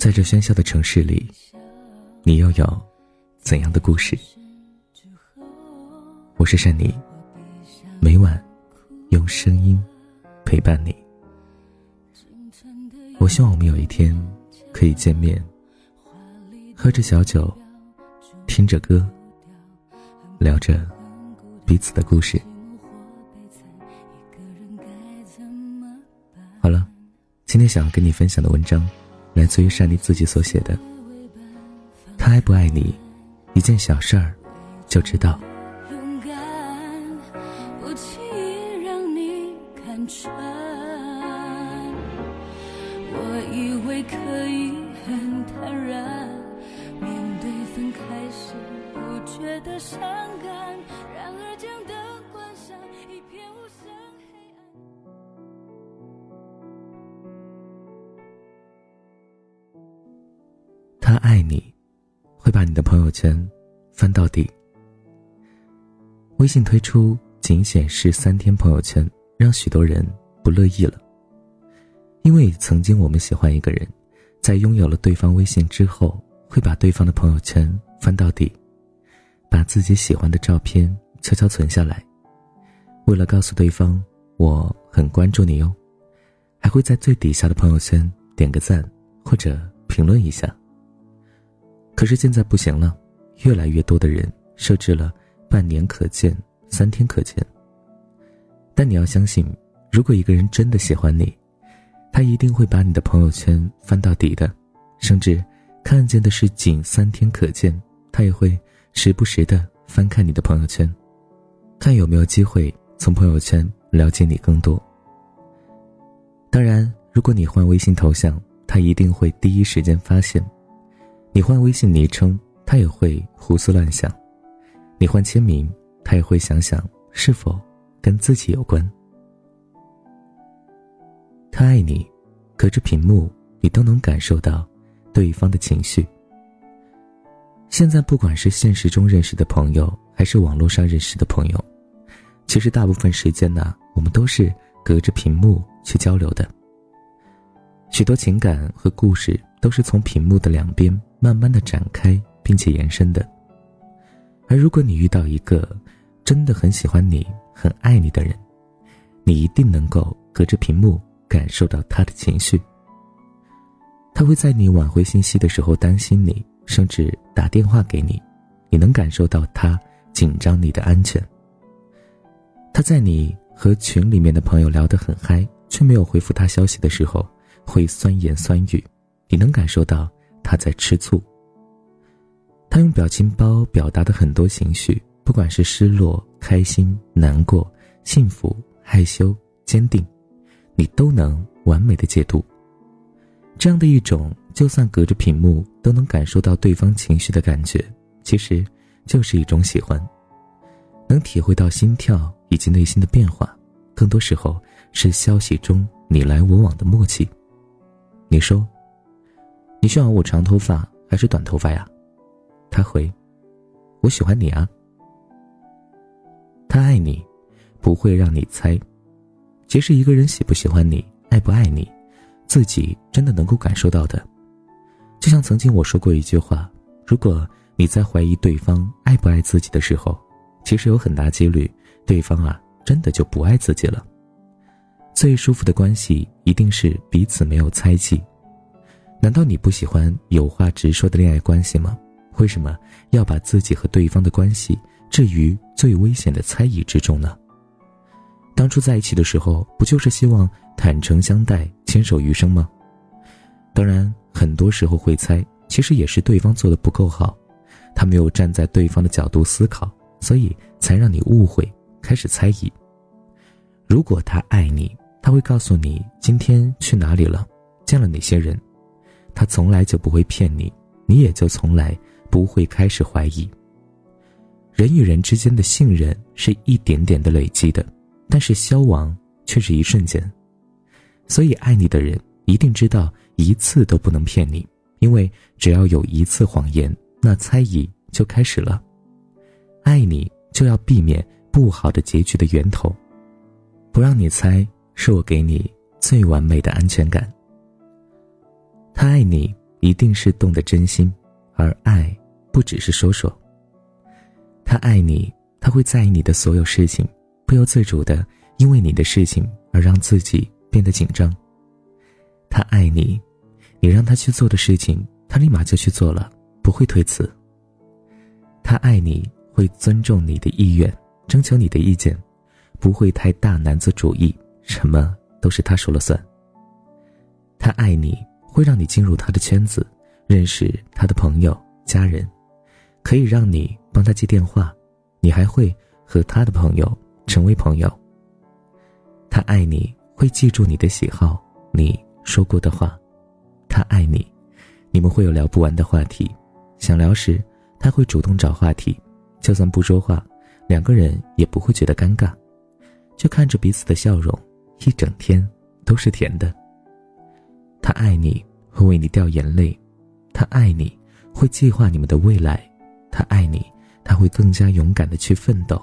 在这喧嚣的城市里，你又有怎样的故事？我是善妮，每晚用声音陪伴你。我希望我们有一天可以见面，喝着小酒，听着歌，聊着彼此的故事。好了，今天想要跟你分享的文章，来自于善妮自己所写的。他爱不爱你，一件小事儿就知道。勇敢，不轻易让你看穿。我以为可以很坦然，面对分开时不觉得伤感。你的朋友圈翻到底。微信推出仅显示三天朋友圈，让许多人不乐意了。因为曾经我们喜欢一个人，在拥有了对方微信之后，会把对方的朋友圈翻到底，把自己喜欢的照片悄悄存下来，为了告诉对方我很关注你哟，还会在最底下的朋友圈点个赞或者评论一下。可是现在不行了，越来越多的人设置了半年可见、三天可见。但你要相信，如果一个人真的喜欢你，他一定会把你的朋友圈翻到底的，甚至看见的是仅三天可见，他也会时不时的翻看你的朋友圈，看有没有机会从朋友圈了解你更多。当然，如果你换微信头像，他一定会第一时间发现。你换微信昵称，他也会胡思乱想；你换签名，他也会想想是否跟自己有关。他爱你，隔着屏幕，你都能感受到对方的情绪。现在不管是现实中认识的朋友，还是网络上认识的朋友，其实大部分时间呢，我们都是隔着屏幕去交流的。许多情感和故事都是从屏幕的两边。慢慢的展开，并且延伸的。而如果你遇到一个真的很喜欢你、很爱你的人，你一定能够隔着屏幕感受到他的情绪。他会在你挽回信息的时候担心你，甚至打电话给你，你能感受到他紧张你的安全。他在你和群里面的朋友聊得很嗨，却没有回复他消息的时候，会酸言酸语，你能感受到。他在吃醋。他用表情包表达的很多情绪，不管是失落、开心、难过、幸福、害羞、坚定，你都能完美的解读。这样的一种，就算隔着屏幕都能感受到对方情绪的感觉，其实就是一种喜欢。能体会到心跳以及内心的变化，更多时候是消息中你来我往的默契。你说。你喜欢我长头发还是短头发呀？他回：“我喜欢你啊。”他爱你，不会让你猜。其实一个人喜不喜欢你，爱不爱你，自己真的能够感受到的。就像曾经我说过一句话：如果你在怀疑对方爱不爱自己的时候，其实有很大几率，对方啊真的就不爱自己了。最舒服的关系，一定是彼此没有猜忌。难道你不喜欢有话直说的恋爱关系吗？为什么要把自己和对方的关系置于最危险的猜疑之中呢？当初在一起的时候，不就是希望坦诚相待、牵手余生吗？当然，很多时候会猜，其实也是对方做的不够好，他没有站在对方的角度思考，所以才让你误会，开始猜疑。如果他爱你，他会告诉你今天去哪里了，见了哪些人。他从来就不会骗你，你也就从来不会开始怀疑。人与人之间的信任是一点点的累积的，但是消亡却是一瞬间。所以，爱你的人一定知道一次都不能骗你，因为只要有一次谎言，那猜疑就开始了。爱你就要避免不好的结局的源头，不让你猜，是我给你最完美的安全感。他爱你，一定是动的真心，而爱不只是说说。他爱你，他会在意你的所有事情，不由自主的因为你的事情而让自己变得紧张。他爱你，你让他去做的事情，他立马就去做了，不会推辞。他爱你，会尊重你的意愿，征求你的意见，不会太大男子主义，什么都是他说了算。他爱你，会让你进入他的圈子，认识他的朋友、家人，可以让你帮他接电话，你还会和他的朋友成为朋友。他爱你，会记住你的喜好，你说过的话。他爱你，你们会有聊不完的话题，想聊时他会主动找话题，就算不说话，两个人也不会觉得尴尬，就看着彼此的笑容，一整天都是甜的。他爱你，会为你掉眼泪；他爱你，会计划你们的未来；他爱你，他会更加勇敢的去奋斗；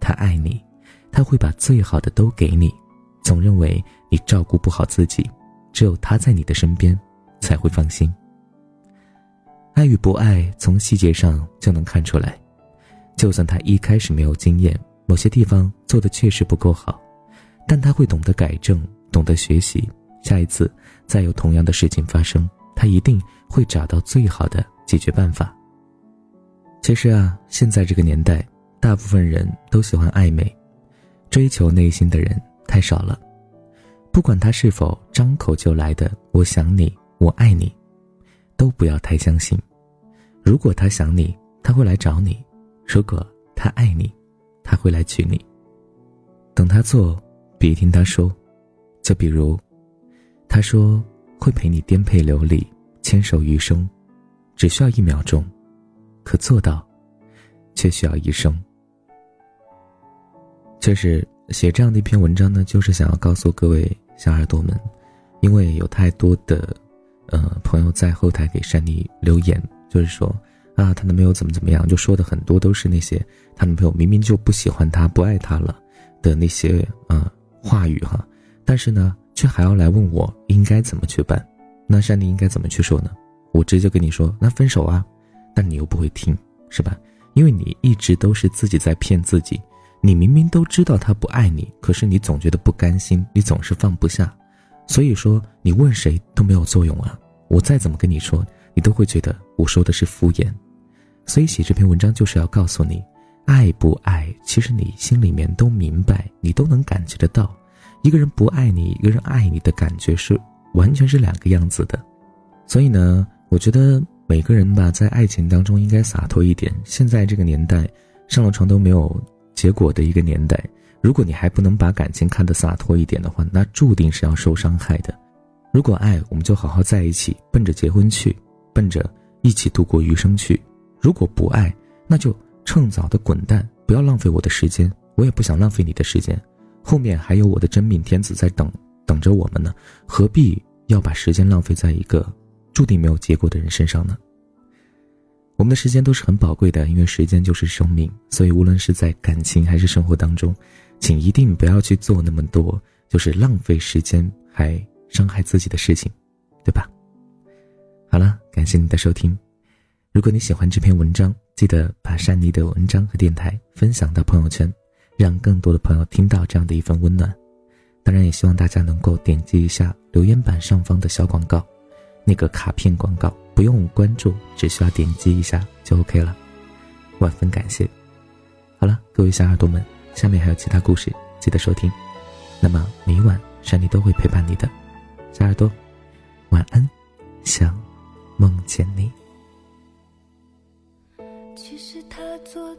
他爱你，他会把最好的都给你。总认为你照顾不好自己，只有他在你的身边，才会放心。爱与不爱，从细节上就能看出来。就算他一开始没有经验，某些地方做的确实不够好，但他会懂得改正，懂得学习。下一次再有同样的事情发生，他一定会找到最好的解决办法。其实啊，现在这个年代，大部分人都喜欢暧昧，追求内心的人太少了。不管他是否张口就来的“我想你，我爱你”，都不要太相信。如果他想你，他会来找你；如果他爱你，他会来娶你。等他做，别听他说。就比如。他说会陪你颠沛流离，牵手余生，只需要一秒钟，可做到，却需要一生。确实，写这样的一篇文章呢，就是想要告诉各位小耳朵们，因为有太多的，呃，朋友在后台给珊妮留言，就是说啊，她男朋友怎么怎么样，就说的很多都是那些她男朋友明明就不喜欢她、不爱她了的那些啊话语哈，但是呢。却还要来问我应该怎么去办，那珊妮应该怎么去说呢？我直接跟你说，那分手啊，但你又不会听，是吧？因为你一直都是自己在骗自己，你明明都知道他不爱你，可是你总觉得不甘心，你总是放不下，所以说你问谁都没有作用啊。我再怎么跟你说，你都会觉得我说的是敷衍，所以写这篇文章就是要告诉你，爱不爱，其实你心里面都明白，你都能感觉得到。一个人不爱你，一个人爱你的感觉是完全是两个样子的，所以呢，我觉得每个人吧，在爱情当中应该洒脱一点。现在这个年代，上了床都没有结果的一个年代，如果你还不能把感情看得洒脱一点的话，那注定是要受伤害的。如果爱，我们就好好在一起，奔着结婚去，奔着一起度过余生去；如果不爱，那就趁早的滚蛋，不要浪费我的时间，我也不想浪费你的时间。后面还有我的真命天子在等，等着我们呢，何必要把时间浪费在一个注定没有结果的人身上呢？我们的时间都是很宝贵的，因为时间就是生命，所以无论是在感情还是生活当中，请一定不要去做那么多就是浪费时间还伤害自己的事情，对吧？好了，感谢你的收听。如果你喜欢这篇文章，记得把珊妮的文章和电台分享到朋友圈。让更多的朋友听到这样的一份温暖，当然也希望大家能够点击一下留言板上方的小广告，那个卡片广告不用关注，只需要点击一下就 OK 了，万分感谢。好了，各位小耳朵们，下面还有其他故事，记得收听。那么每晚山里都会陪伴你的，小耳朵，晚安，想梦见你。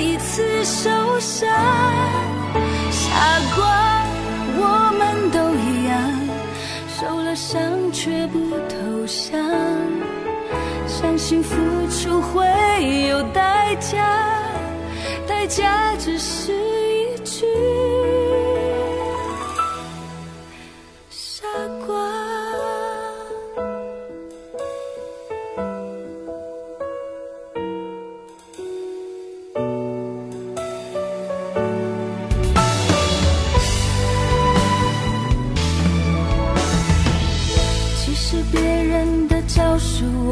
彼此受伤傻瓜我们都一样受了伤却不投降。相信付出会有代价代价只是一句。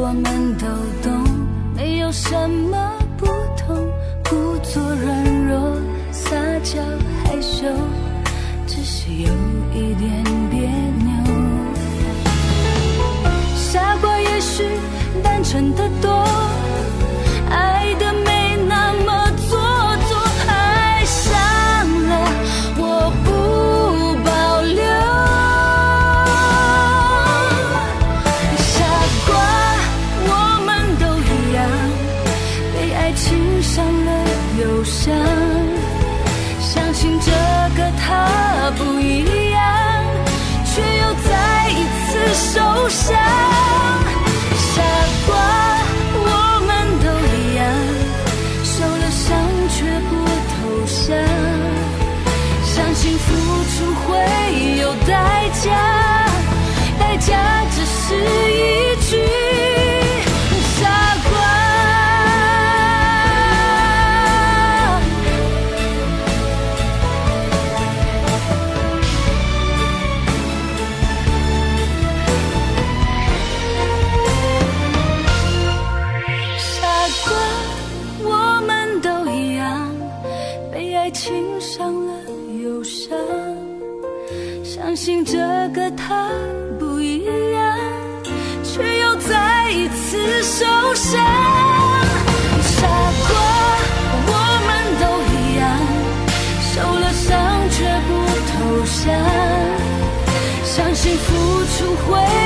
我们都懂没有什么不同故作软弱撒娇害羞。为